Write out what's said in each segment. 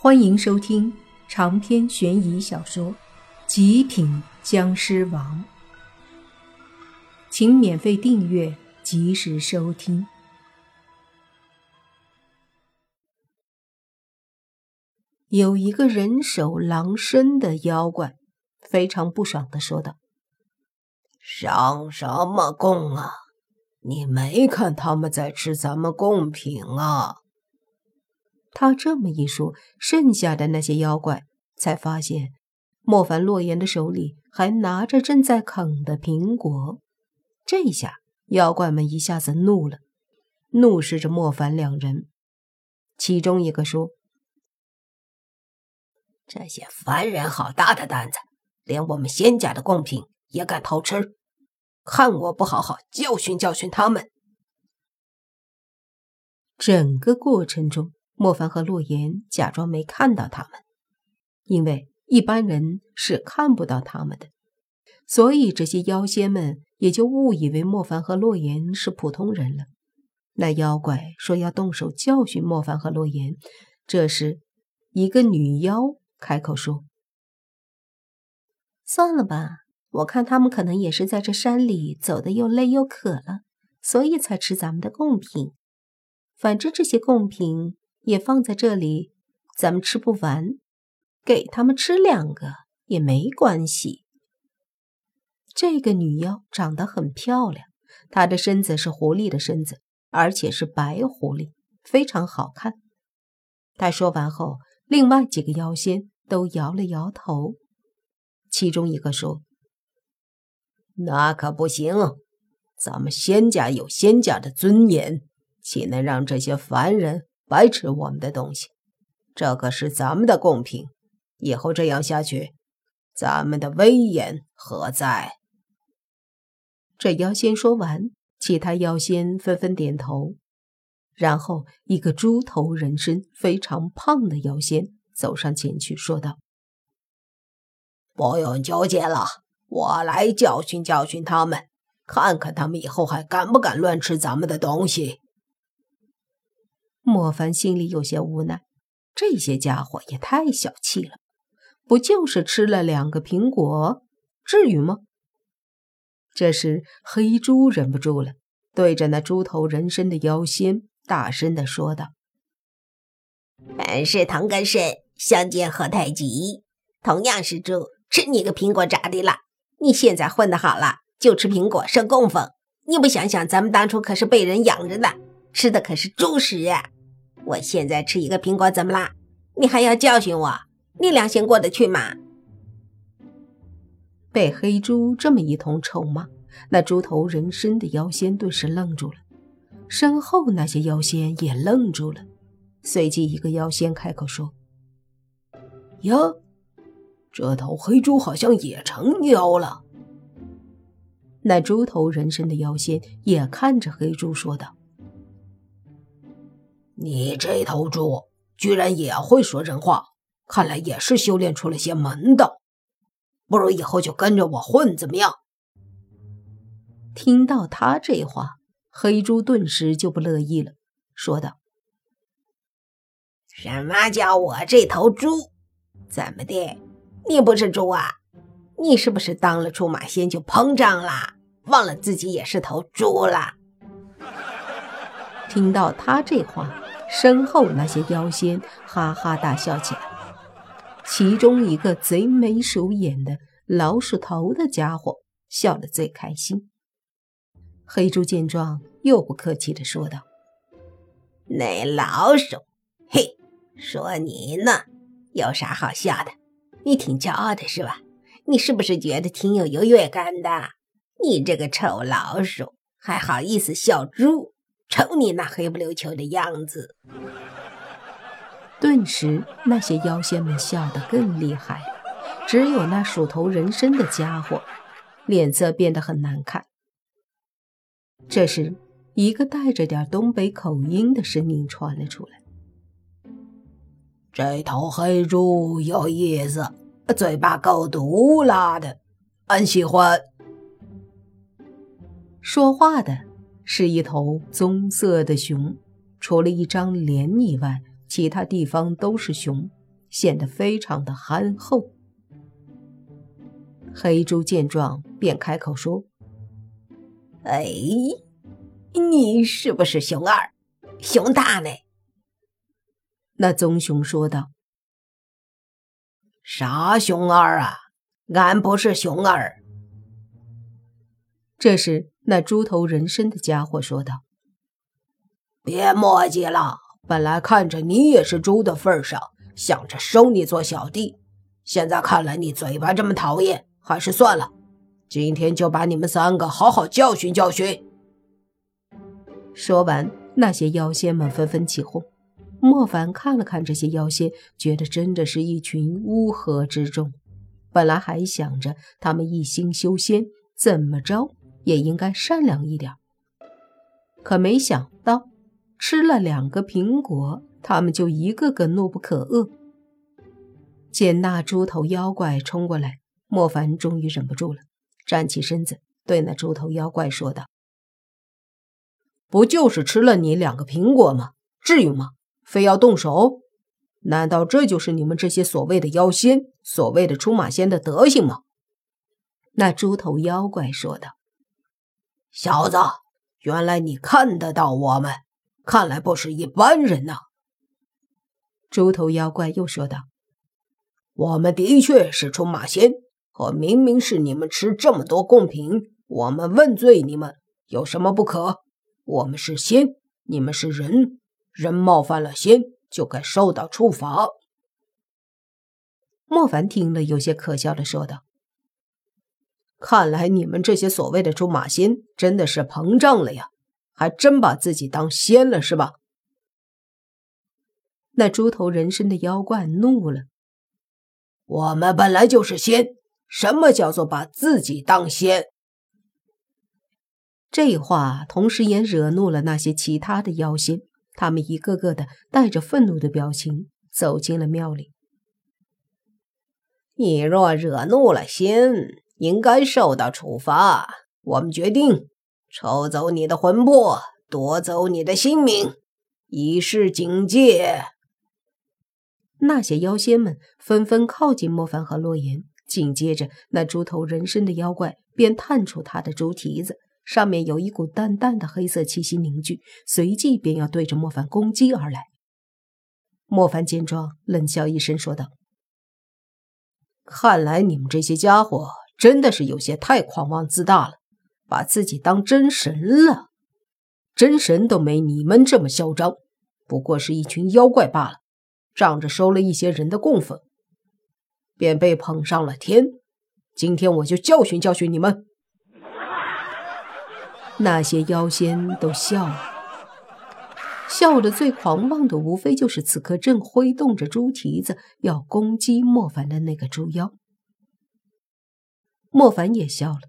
欢迎收听长篇悬疑小说《极品僵尸王》，请免费订阅，及时收听。有一个人手狼身的妖怪，非常不爽的说道：“上什么供啊？你没看他们在吃咱们贡品啊？”他这么一说，剩下的那些妖怪才发现，莫凡、洛言的手里还拿着正在啃的苹果。这下，妖怪们一下子怒了，怒视着莫凡两人。其中一个说：“这些凡人好大的胆子，连我们仙家的贡品也敢偷吃！看我不好好教训教训他们！”整个过程中。莫凡和洛言假装没看到他们，因为一般人是看不到他们的，所以这些妖仙们也就误以为莫凡和洛言是普通人了。那妖怪说要动手教训莫凡和洛言，这时，一个女妖开口说：“算了吧，我看他们可能也是在这山里走的又累又渴了，所以才吃咱们的贡品。反正这些贡品……”也放在这里，咱们吃不完，给他们吃两个也没关系。这个女妖长得很漂亮，她的身子是狐狸的身子，而且是白狐狸，非常好看。她说完后，另外几个妖仙都摇了摇头。其中一个说：“那可不行，咱们仙家有仙家的尊严，岂能让这些凡人？”白吃我们的东西，这可是咱们的贡品。以后这样下去，咱们的威严何在？这妖仙说完，其他妖仙纷纷点头。然后，一个猪头人身、非常胖的妖仙走上前去，说道：“不用纠结了，我来教训教训他们，看看他们以后还敢不敢乱吃咱们的东西。”莫凡心里有些无奈，这些家伙也太小气了，不就是吃了两个苹果，至于吗？这时，黑猪忍不住了，对着那猪头人身的妖仙大声的说道：“本是同根生，相煎何太急。同样是猪，吃你个苹果咋的了？你现在混得好了，就吃苹果受供奉。你不想想，咱们当初可是被人养着的，吃的可是猪食啊！”我现在吃一个苹果怎么啦？你还要教训我？你良心过得去吗？被黑猪这么一通臭骂，那猪头人身的妖仙顿时愣住了，身后那些妖仙也愣住了。随即，一个妖仙开口说：“哟，这头黑猪好像也成妖了。”那猪头人身的妖仙也看着黑猪说道。你这头猪居然也会说人话，看来也是修炼出了些门道。不如以后就跟着我混，怎么样？听到他这话，黑猪顿时就不乐意了，说道：“什么叫我这头猪？怎么的？你不是猪啊？你是不是当了出马仙就膨胀了，忘了自己也是头猪了？”听到他这话。身后那些妖仙哈哈大笑起来，其中一个贼眉鼠眼的老鼠头的家伙笑得最开心。黑猪见状，又不客气地说道：“那老鼠，嘿，说你呢，有啥好笑的？你挺骄傲的是吧？你是不是觉得挺有优越感的？你这个臭老鼠，还好意思笑猪？”瞅你那黑不溜秋的样子！顿时，那些妖仙们笑得更厉害。只有那鼠头人身的家伙，脸色变得很难看。这时，一个带着点东北口音的声音传了出来：“这头黑猪有意思，嘴巴够毒辣的，俺喜欢。”说话的。是一头棕色的熊，除了一张脸以外，其他地方都是熊，显得非常的憨厚。黑猪见状，便开口说：“哎，你是不是熊二？熊大呢？”那棕熊说道：“啥熊二啊？俺不是熊二。”这时，那猪头人身的家伙说道：“别墨迹了，本来看着你也是猪的份上，想着收你做小弟，现在看来你嘴巴这么讨厌，还是算了。今天就把你们三个好好教训教训。”说完，那些妖仙们纷纷起哄。莫凡看了看这些妖仙，觉得真的是一群乌合之众。本来还想着他们一心修仙，怎么着也应该善良一点，可没想到吃了两个苹果，他们就一个个怒不可遏。见那猪头妖怪冲过来，莫凡终于忍不住了，站起身子，对那猪头妖怪说道：“不就是吃了你两个苹果吗？至于吗？”非要动手？难道这就是你们这些所谓的妖仙、所谓的出马仙的德行吗？那猪头妖怪说道：“小子，原来你看得到我们，看来不是一般人呐。”猪头妖怪又说道：“我们的确是出马仙，可明明是你们吃这么多贡品，我们问罪你们有什么不可？我们是仙，你们是人。”人冒犯了仙，就该受到处罚。莫凡听了，有些可笑的说道：“看来你们这些所谓的出马仙真的是膨胀了呀，还真把自己当仙了是吧？”那猪头人身的妖怪怒了：“我们本来就是仙，什么叫做把自己当仙？”这话同时也惹怒了那些其他的妖仙。他们一个个的带着愤怒的表情走进了庙里。你若惹怒了仙，应该受到处罚。我们决定抽走你的魂魄，夺走你的性命，以示警戒。那些妖仙们纷纷靠近莫凡和洛言，紧接着，那猪头人身的妖怪便探出他的猪蹄子。上面有一股淡淡的黑色气息凝聚，随即便要对着莫凡攻击而来。莫凡见状，冷笑一声，说道：“看来你们这些家伙真的是有些太狂妄自大了，把自己当真神了。真神都没你们这么嚣张，不过是一群妖怪罢了。仗着收了一些人的供奉，便被捧上了天。今天我就教训教训你们。”那些妖仙都笑了，笑得最狂妄的，无非就是此刻正挥动着猪蹄子要攻击莫凡的那个猪妖。莫凡也笑了，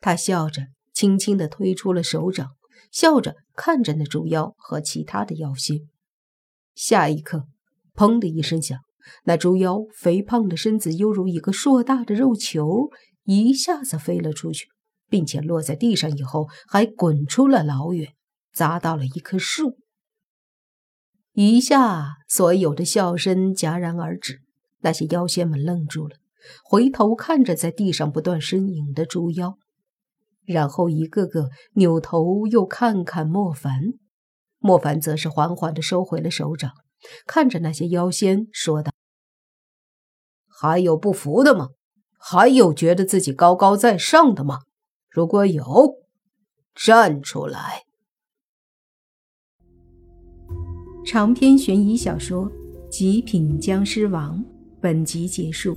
他笑着轻轻的推出了手掌，笑着看着那猪妖和其他的妖仙。下一刻，砰的一声响，那猪妖肥胖的身子犹如一个硕大的肉球，一下子飞了出去。并且落在地上以后，还滚出了老远，砸到了一棵树。一下，所有的笑声戛然而止，那些妖仙们愣住了，回头看着在地上不断呻吟的猪妖，然后一个个扭头又看看莫凡。莫凡则是缓缓地收回了手掌，看着那些妖仙说道：“还有不服的吗？还有觉得自己高高在上的吗？”如果有，站出来！长篇悬疑小说《极品僵尸王》本集结束，